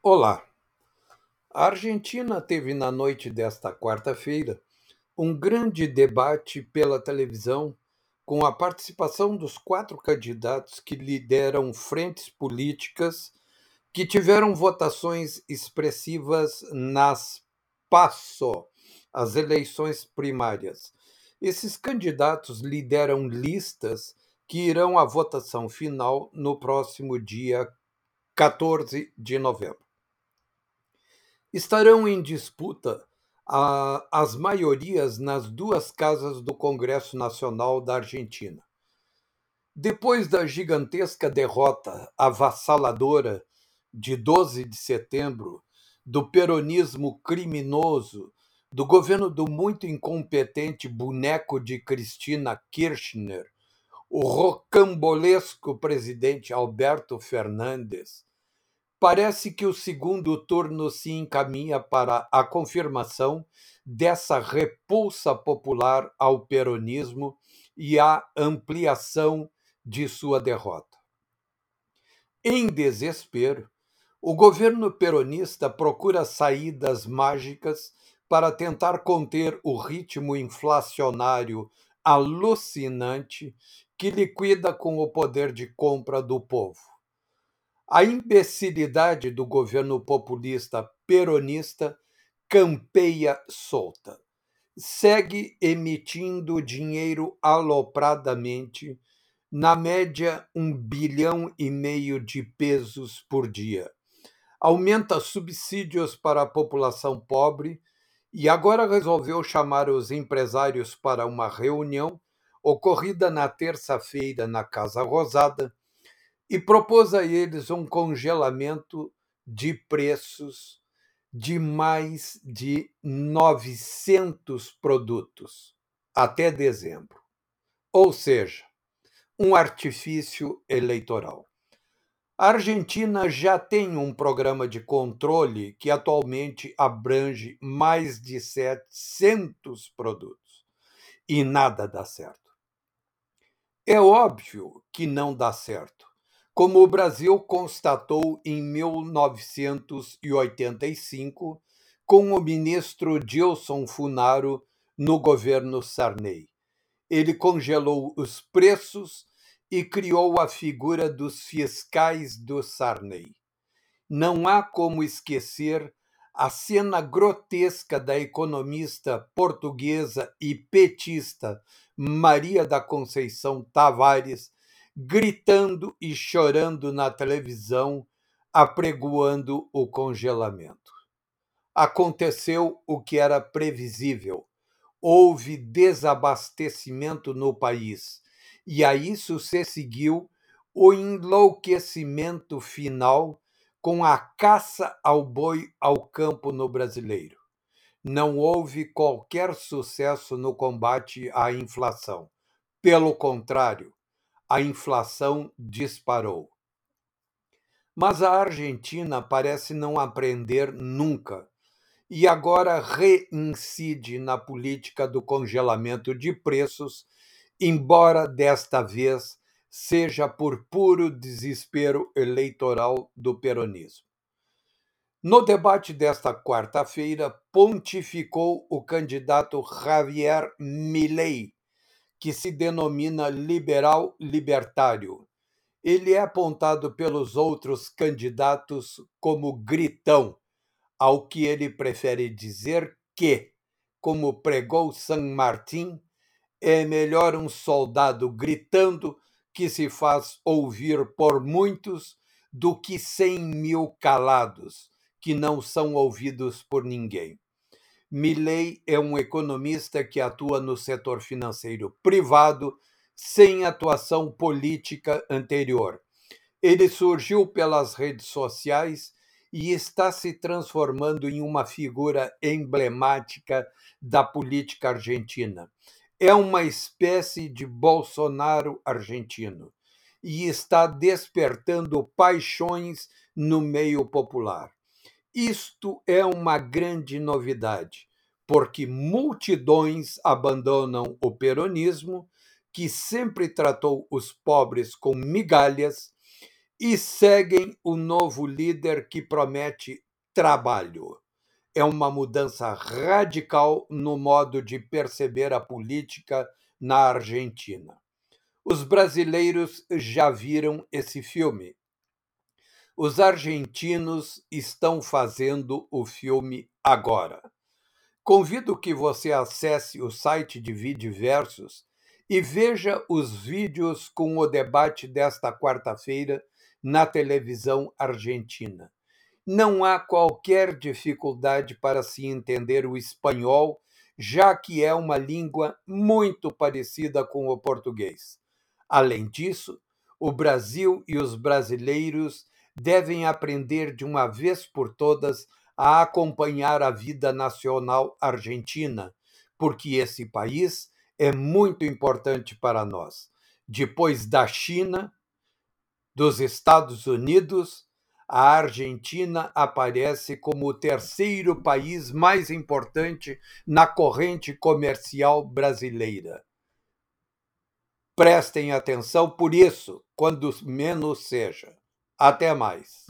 Olá! A Argentina teve na noite desta quarta-feira um grande debate pela televisão com a participação dos quatro candidatos que lideram frentes políticas que tiveram votações expressivas nas PASO, as eleições primárias. Esses candidatos lideram listas que irão à votação final no próximo dia 14 de novembro. Estarão em disputa a, as maiorias nas duas casas do Congresso Nacional da Argentina. Depois da gigantesca derrota avassaladora de 12 de setembro, do peronismo criminoso, do governo do muito incompetente boneco de Cristina Kirchner, o rocambolesco presidente Alberto Fernandes, parece que o segundo turno se encaminha para a confirmação dessa repulsa popular ao peronismo e a ampliação de sua derrota. Em desespero, o governo peronista procura saídas mágicas para tentar conter o ritmo inflacionário alucinante que liquida com o poder de compra do povo. A imbecilidade do governo populista peronista campeia solta. Segue emitindo dinheiro alopradamente, na média um bilhão e meio de pesos por dia. Aumenta subsídios para a população pobre e agora resolveu chamar os empresários para uma reunião ocorrida na terça-feira na Casa Rosada e propôs a eles um congelamento de preços de mais de 900 produtos até dezembro. Ou seja, um artifício eleitoral. A Argentina já tem um programa de controle que atualmente abrange mais de 700 produtos e nada dá certo. É óbvio que não dá certo como o Brasil constatou em 1985 com o ministro Dilson Funaro no governo Sarney. Ele congelou os preços e criou a figura dos fiscais do Sarney. Não há como esquecer a cena grotesca da economista portuguesa e petista Maria da Conceição Tavares gritando e chorando na televisão, apregoando o congelamento. Aconteceu o que era previsível. Houve desabastecimento no país, e a isso se seguiu o enlouquecimento final com a caça ao boi ao campo no brasileiro. Não houve qualquer sucesso no combate à inflação. Pelo contrário, a inflação disparou. Mas a Argentina parece não aprender nunca e agora reincide na política do congelamento de preços, embora desta vez seja por puro desespero eleitoral do peronismo. No debate desta quarta-feira, pontificou o candidato Javier Milei, que se denomina liberal libertário. Ele é apontado pelos outros candidatos como gritão, ao que ele prefere dizer que, como pregou San Martín, é melhor um soldado gritando que se faz ouvir por muitos do que cem mil calados que não são ouvidos por ninguém. Milley é um economista que atua no setor financeiro privado sem atuação política anterior. Ele surgiu pelas redes sociais e está se transformando em uma figura emblemática da política argentina. É uma espécie de Bolsonaro argentino e está despertando paixões no meio popular. Isto é uma grande novidade, porque multidões abandonam o peronismo, que sempre tratou os pobres com migalhas, e seguem o novo líder que promete trabalho. É uma mudança radical no modo de perceber a política na Argentina. Os brasileiros já viram esse filme. Os argentinos estão fazendo o filme agora. Convido que você acesse o site de Vidiversos e veja os vídeos com o debate desta quarta-feira na televisão argentina. Não há qualquer dificuldade para se entender o espanhol, já que é uma língua muito parecida com o português. Além disso, o Brasil e os brasileiros devem aprender de uma vez por todas a acompanhar a vida nacional argentina, porque esse país é muito importante para nós. Depois da China, dos Estados Unidos, a Argentina aparece como o terceiro país mais importante na corrente comercial brasileira. Prestem atenção por isso, quando menos seja. Até mais.